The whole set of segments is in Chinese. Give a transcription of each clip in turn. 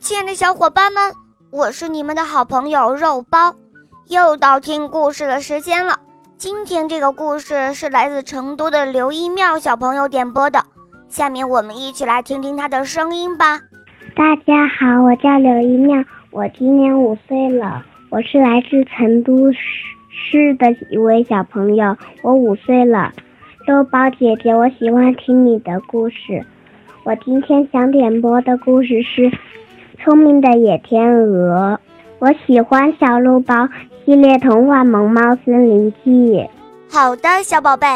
亲爱的小伙伴们，我是你们的好朋友肉包，又到听故事的时间了。今天这个故事是来自成都的刘一妙小朋友点播的，下面我们一起来听听他的声音吧。大家好，我叫刘一妙，我今年五岁了，我是来自成都市的一位小朋友，我五岁了。肉包姐姐，我喜欢听你的故事。我今天想点播的故事是《聪明的野天鹅》。我喜欢小肉包系列童话《萌猫森林记》。好的，小宝贝，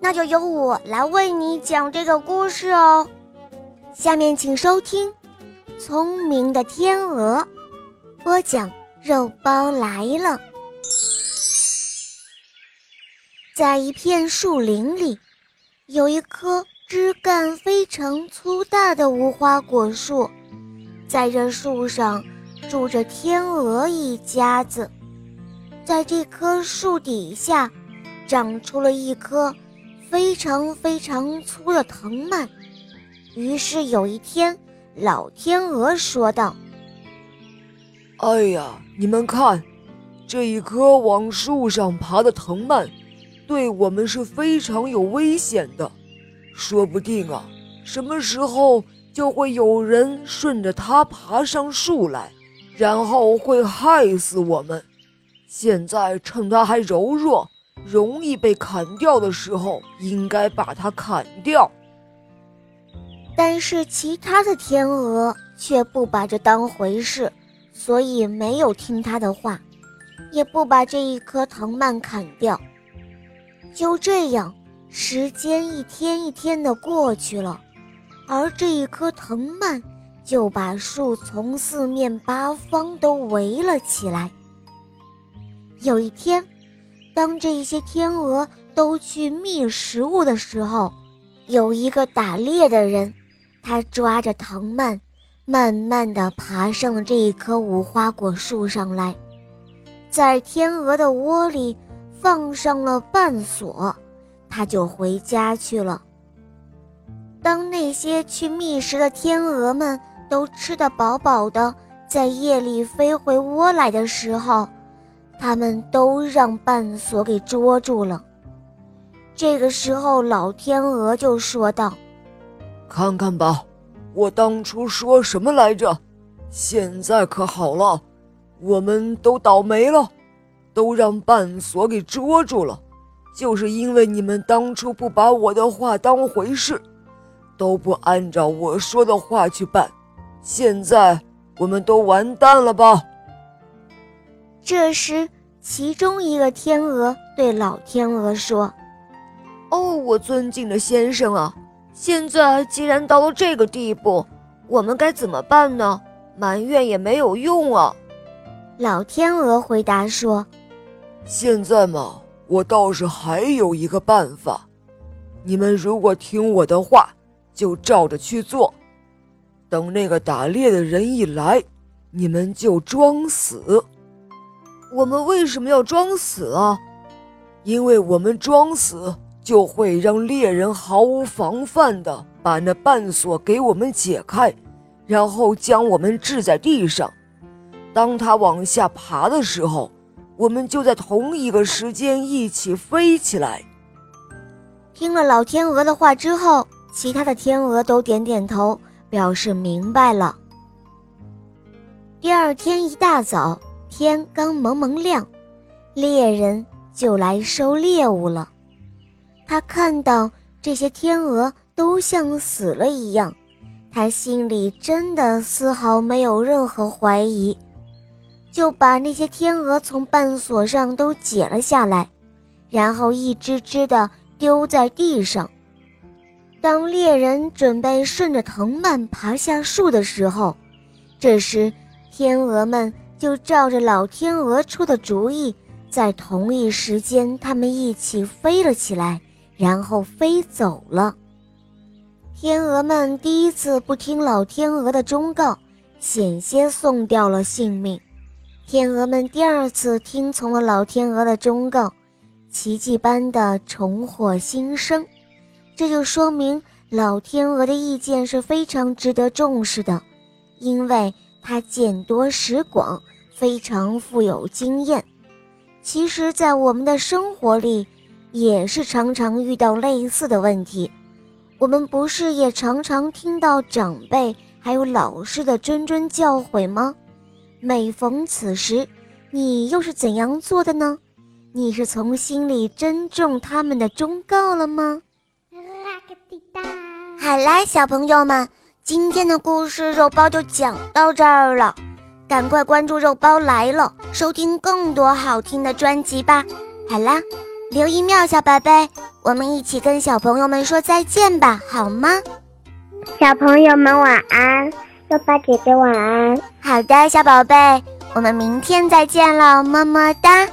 那就由我来为你讲这个故事哦。下面请收听《聪明的天鹅》，播讲肉包来了。在一片树林里，有一棵枝干非常粗大的无花果树，在这树上住着天鹅一家子。在这棵树底下，长出了一棵非常非常粗的藤蔓。于是有一天，老天鹅说道：“哎呀，你们看，这一棵往树上爬的藤蔓。”对我们是非常有危险的，说不定啊，什么时候就会有人顺着它爬上树来，然后会害死我们。现在趁它还柔弱、容易被砍掉的时候，应该把它砍掉。但是其他的天鹅却不把这当回事，所以没有听他的话，也不把这一棵藤蔓砍掉。就这样，时间一天一天的过去了，而这一棵藤蔓就把树从四面八方都围了起来。有一天，当这些天鹅都去觅食物的时候，有一个打猎的人，他抓着藤蔓，慢慢地爬上了这一棵无花果树上来，在天鹅的窝里。放上了绊锁，他就回家去了。当那些去觅食的天鹅们都吃得饱饱的，在夜里飞回窝来的时候，他们都让半锁给捉住了。这个时候，老天鹅就说道：“看看吧，我当初说什么来着？现在可好了，我们都倒霉了。”都让半锁给捉住了，就是因为你们当初不把我的话当回事，都不按照我说的话去办，现在我们都完蛋了吧？这时，其中一个天鹅对老天鹅说：“哦，我尊敬的先生啊，现在既然到了这个地步，我们该怎么办呢？埋怨也没有用啊。”老天鹅回答说。现在嘛，我倒是还有一个办法，你们如果听我的话，就照着去做。等那个打猎的人一来，你们就装死。我们为什么要装死啊？因为我们装死就会让猎人毫无防范的把那绊锁给我们解开，然后将我们掷在地上。当他往下爬的时候。我们就在同一个时间一起飞起来。听了老天鹅的话之后，其他的天鹅都点点头，表示明白了。第二天一大早，天刚蒙蒙亮，猎人就来收猎物了。他看到这些天鹅都像死了一样，他心里真的丝毫没有任何怀疑。就把那些天鹅从绊索上都解了下来，然后一只只的丢在地上。当猎人准备顺着藤蔓爬下树的时候，这时天鹅们就照着老天鹅出的主意，在同一时间，它们一起飞了起来，然后飞走了。天鹅们第一次不听老天鹅的忠告，险些送掉了性命。天鹅们第二次听从了老天鹅的忠告，奇迹般的重获新生。这就说明老天鹅的意见是非常值得重视的，因为他见多识广，非常富有经验。其实，在我们的生活里，也是常常遇到类似的问题。我们不是也常常听到长辈还有老师的谆谆教诲吗？每逢此时，你又是怎样做的呢？你是从心里珍重他们的忠告了吗？好啦，小朋友们，今天的故事肉包就讲到这儿了。赶快关注肉包来了，收听更多好听的专辑吧。好啦，留一妙，小宝贝，我们一起跟小朋友们说再见吧，好吗？小朋友们晚安，肉包姐姐晚安。好的，小宝贝，我们明天再见了，么么哒。